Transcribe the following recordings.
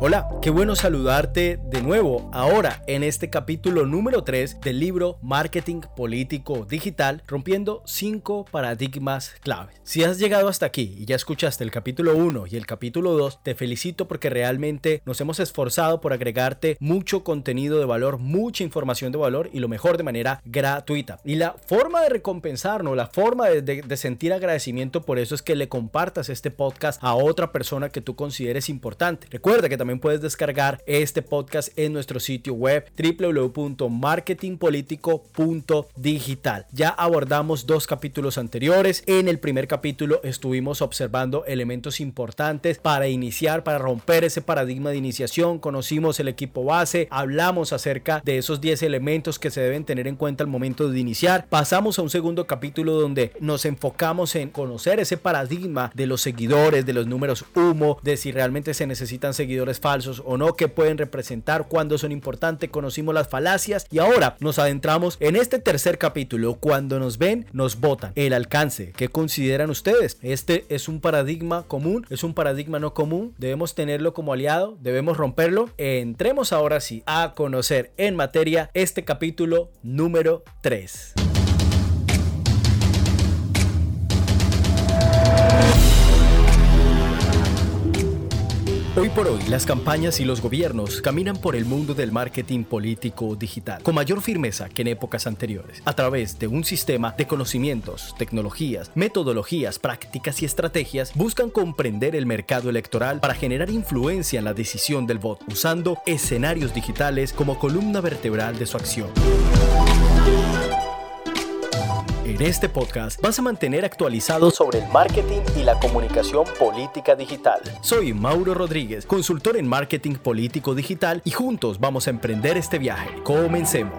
Hola, qué bueno saludarte de nuevo ahora en este capítulo número 3 del libro Marketing Político Digital, rompiendo 5 paradigmas claves. Si has llegado hasta aquí y ya escuchaste el capítulo 1 y el capítulo 2, te felicito porque realmente nos hemos esforzado por agregarte mucho contenido de valor, mucha información de valor y lo mejor de manera gratuita. Y la forma de recompensarnos, la forma de, de sentir agradecimiento por eso es que le compartas este podcast a otra persona que tú consideres importante. Recuerda que también también puedes descargar este podcast en nuestro sitio web www.marketingpolitico.digital. Ya abordamos dos capítulos anteriores. En el primer capítulo estuvimos observando elementos importantes para iniciar, para romper ese paradigma de iniciación. Conocimos el equipo base, hablamos acerca de esos 10 elementos que se deben tener en cuenta al momento de iniciar. Pasamos a un segundo capítulo donde nos enfocamos en conocer ese paradigma de los seguidores, de los números humo, de si realmente se necesitan seguidores falsos o no, que pueden representar, cuándo son importantes, conocimos las falacias y ahora nos adentramos en este tercer capítulo. Cuando nos ven, nos votan. El alcance, ¿qué consideran ustedes? Este es un paradigma común, es un paradigma no común, debemos tenerlo como aliado, debemos romperlo. Entremos ahora sí a conocer en materia este capítulo número 3. Hoy por hoy, las campañas y los gobiernos caminan por el mundo del marketing político digital con mayor firmeza que en épocas anteriores, a través de un sistema de conocimientos, tecnologías, metodologías, prácticas y estrategias, buscan comprender el mercado electoral para generar influencia en la decisión del voto, usando escenarios digitales como columna vertebral de su acción. En este podcast vas a mantener actualizado sobre el marketing y la comunicación política digital. Soy Mauro Rodríguez, consultor en marketing político digital y juntos vamos a emprender este viaje. Comencemos.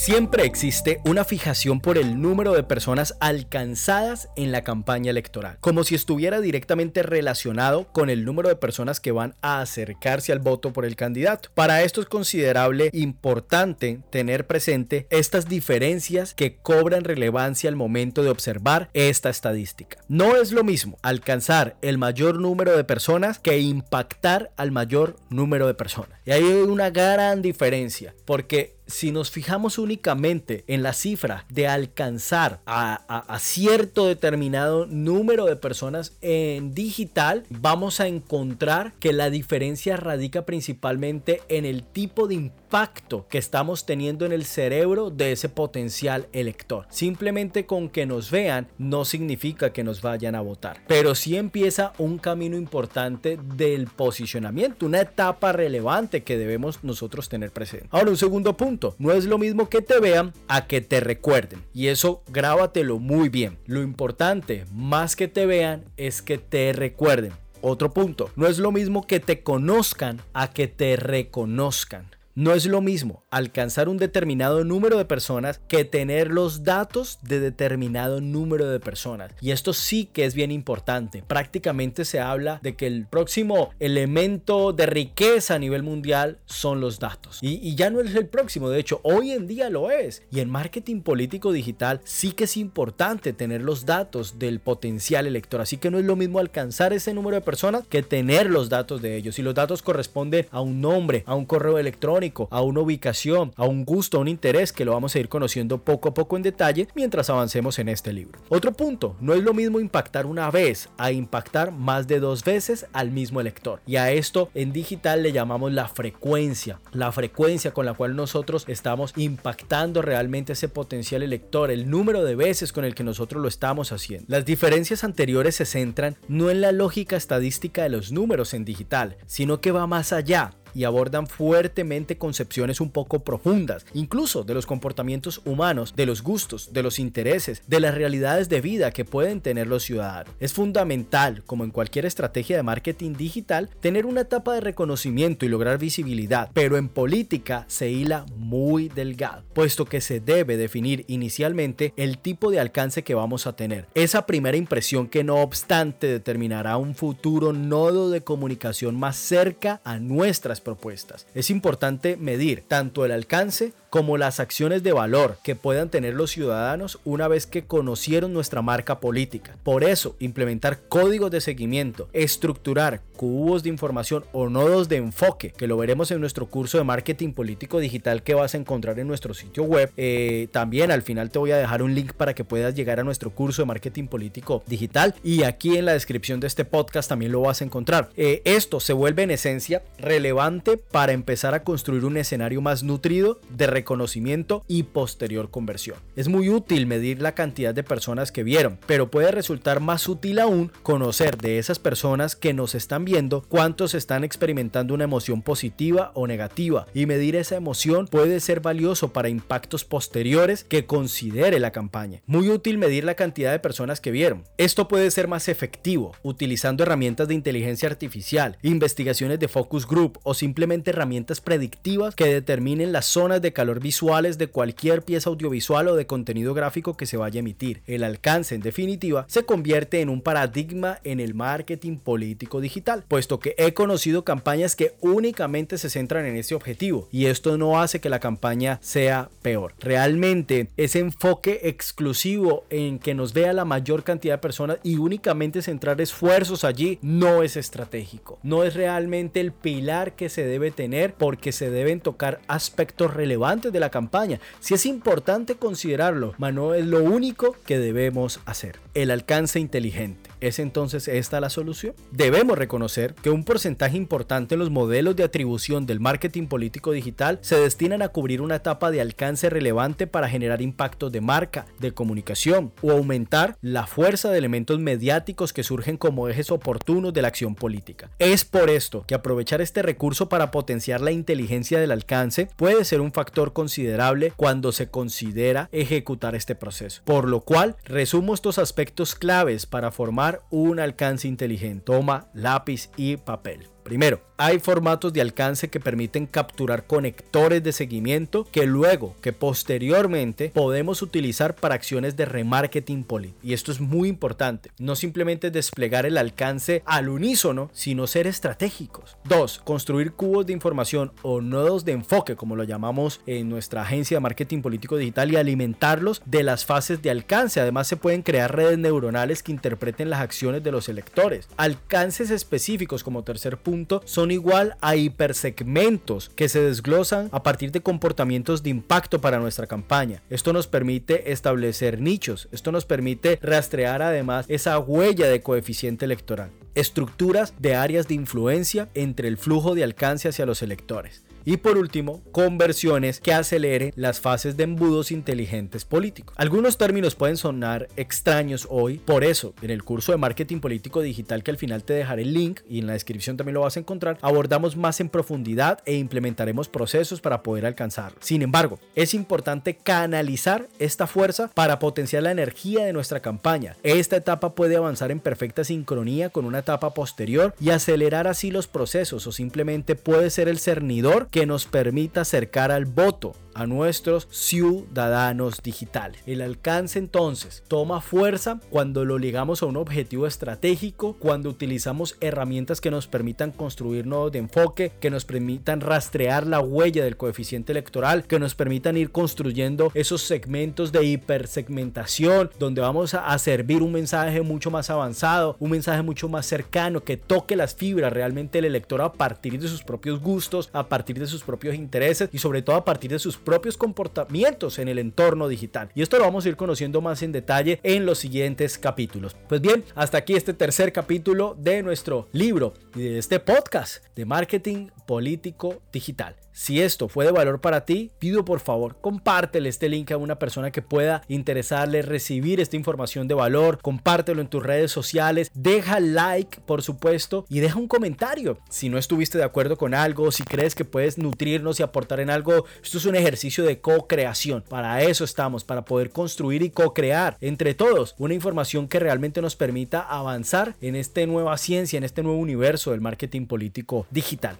Siempre existe una fijación por el número de personas alcanzadas en la campaña electoral, como si estuviera directamente relacionado con el número de personas que van a acercarse al voto por el candidato. Para esto es considerable importante tener presente estas diferencias que cobran relevancia al momento de observar esta estadística. No es lo mismo alcanzar el mayor número de personas que impactar al mayor número de personas. Y hay una gran diferencia, porque si nos fijamos únicamente en la cifra de alcanzar a, cierto determinado número de personas en digital, vamos a encontrar que la diferencia radica principalmente en el tipo de impacto que estamos teniendo en el cerebro de ese potencial elector. Simplemente con que nos vean no significa que nos vayan a votar, pero sí empieza un camino importante del posicionamiento, una etapa relevante que debemos nosotros tener presente. Ahora, un segundo punto no es lo mismo que te vean a que te recuerden. Y eso grábatelo muy bien. Lo importante, más que te vean, es que te recuerden. Otro punto, no es lo mismo que te conozcan a que te reconozcan. No es lo mismo alcanzar un determinado número de personas que tener los datos de determinado número de personas. Y esto sí que es bien importante. Prácticamente se habla de que el próximo elemento de riqueza a nivel mundial son los datos. Y, ya no es el próximo, de hecho, hoy en día lo es. Y en marketing político digital sí que es importante tener los datos del potencial elector. Así que no es lo mismo alcanzar ese número de personas que tener los datos de ellos. Y los datos corresponden a un nombre, a un correo electrónico, a una ubicación, a un gusto, a un interés que lo vamos a ir conociendo poco a poco en detalle mientras avancemos en este libro. Otro punto, no es lo mismo impactar una vez a impactar más de dos veces al mismo elector. Y a esto en digital le llamamos la frecuencia, la frecuencia con la cual nosotros estamos impactando realmente ese potencial elector, el número de veces con el que nosotros lo estamos haciendo. Las diferencias anteriores se centran no en la lógica estadística de los números en digital, sino que va más allá y abordan fuertemente concepciones un poco profundas, incluso de los comportamientos humanos, de los gustos, de los intereses, de las realidades de vida que pueden tener los ciudadanos. Es fundamental, como en cualquier estrategia de marketing digital, tener una etapa de reconocimiento y lograr visibilidad, pero en política se hila muy delgado, puesto que se debe definir inicialmente el tipo de alcance que vamos a tener. Esa primera impresión que no obstante determinará un futuro nodo de comunicación más cerca a nuestras propuestas. Es importante medir tanto el alcance como las acciones de valor que puedan tener los ciudadanos una vez que conocieron nuestra marca política. Por eso, implementar códigos de seguimiento, estructurar cubos de información o nodos de enfoque, que lo veremos en nuestro curso de marketing político digital que vas a encontrar en nuestro sitio web. Eh, también al final te voy a dejar un link para que puedas llegar a nuestro curso de marketing político digital y aquí en la descripción de este podcast también lo vas a encontrar. Eh, esto se vuelve en esencia relevante para empezar a construir un escenario más nutrido de reconocimiento y posterior conversión. Es muy útil medir la cantidad de personas que vieron, pero puede resultar más útil aún conocer de esas personas que nos están viendo cuántos están experimentando una emoción positiva o negativa y medir esa emoción puede ser valioso para impactos posteriores que considere la campaña. Muy útil medir la cantidad de personas que vieron. Esto puede ser más efectivo utilizando herramientas de inteligencia artificial, investigaciones de focus group o simplemente herramientas predictivas que determinen las zonas de calor visuales de cualquier pieza audiovisual o de contenido gráfico que se vaya a emitir. El alcance, en definitiva, se convierte en un paradigma en el marketing político digital, puesto que he conocido campañas que únicamente se centran en ese objetivo y esto no hace que la campaña sea peor. Realmente ese enfoque exclusivo en que nos vea la mayor cantidad de personas y únicamente centrar esfuerzos allí no es estratégico. No es realmente el pilar que se debe tener porque se deben tocar aspectos relevantes de la campaña. Si es importante considerarlo, pero no es lo único que debemos hacer. El alcance inteligente. ¿Es entonces esta la solución? Debemos reconocer que un porcentaje importante en los modelos de atribución del marketing político digital se destinan a cubrir una etapa de alcance relevante para generar impactos de marca, de comunicación o aumentar la fuerza de elementos mediáticos que surgen como ejes oportunos de la acción política. Es por esto que aprovechar este recurso para potenciar la inteligencia del alcance puede ser un factor considerable cuando se considera ejecutar este proceso. Por lo cual, resumo estos aspectos claves para formar un alcance inteligente. Toma lápiz y papel. Primero, hay formatos de alcance que permiten capturar conectores de seguimiento que luego, que posteriormente podemos utilizar para acciones de remarketing político. Y esto es muy importante. No simplemente desplegar el alcance al unísono, sino ser estratégicos. Dos, construir cubos de información o nodos de enfoque, como lo llamamos en nuestra agencia de marketing político digital, y alimentarlos de las fases de alcance. Además, se pueden crear redes neuronales que interpreten las acciones de los electores. Alcances específicos como tercer punto son igual a hipersegmentos que se desglosan a partir de comportamientos de impacto para nuestra campaña. Esto nos permite establecer nichos, esto nos permite rastrear además esa huella de coeficiente electoral. Estructuras de áreas de influencia entre el flujo de alcance hacia los electores. Y por último, conversiones que aceleren las fases de embudos inteligentes políticos. Algunos términos pueden sonar extraños hoy, por eso en el curso de marketing político digital que al final te dejaré el link y en la descripción también lo vas a encontrar, abordamos más en profundidad e implementaremos procesos para poder alcanzarlo. Sin embargo, es importante canalizar esta fuerza para potenciar la energía de nuestra campaña. Esta etapa puede avanzar en perfecta sincronía con una etapa posterior y acelerar así los procesos o simplemente puede ser el cernidor que nos permita acercar al voto a nuestros ciudadanos digitales. El alcance entonces toma fuerza cuando lo ligamos a un objetivo estratégico, cuando utilizamos herramientas que nos permitan construir nodos de enfoque, que nos permitan rastrear la huella del coeficiente electoral, que nos permitan ir construyendo esos segmentos de hipersegmentación donde vamos a, servir un mensaje mucho más avanzado, un mensaje mucho más cercano que toque las fibras realmente del electorado a partir de sus propios gustos, a partir de sus propios intereses y sobre todo a partir de sus propios comportamientos en el entorno digital. Y esto lo vamos a ir conociendo más en detalle en los siguientes capítulos. Pues bien, hasta aquí este tercer capítulo de nuestro libro y de este podcast de marketing político digital. Si esto fue de valor para ti, pido por favor compártele este link a una persona que pueda interesarle recibir esta información de valor, compártelo en tus redes sociales, deja like por supuesto y deja un comentario. Si no estuviste de acuerdo con algo, si crees que puedes nutrirnos y aportar en algo, esto es un ejercicio de co-creación. Para eso estamos, para poder construir y co-crear entre todos una información que realmente nos permita avanzar en esta nueva ciencia, en este nuevo universo del marketing político digital.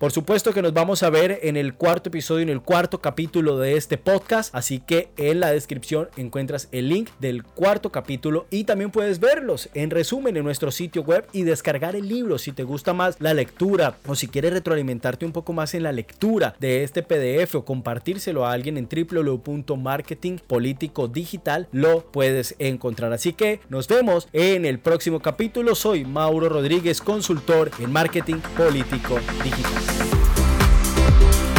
Por supuesto que nos vamos a ver en el cuarto episodio, en el cuarto capítulo de este podcast, así que en la descripción encuentras el link del cuarto capítulo y también puedes verlos en resumen en nuestro sitio web y descargar el libro si te gusta más la lectura o si quieres retroalimentarte un poco más en la lectura de este PDF o compartírselo a alguien en www.marketingpoliticodigital lo puedes encontrar. Así que nos vemos en el próximo capítulo. Soy Mauro Rodríguez, consultor en marketing político digital. Bye.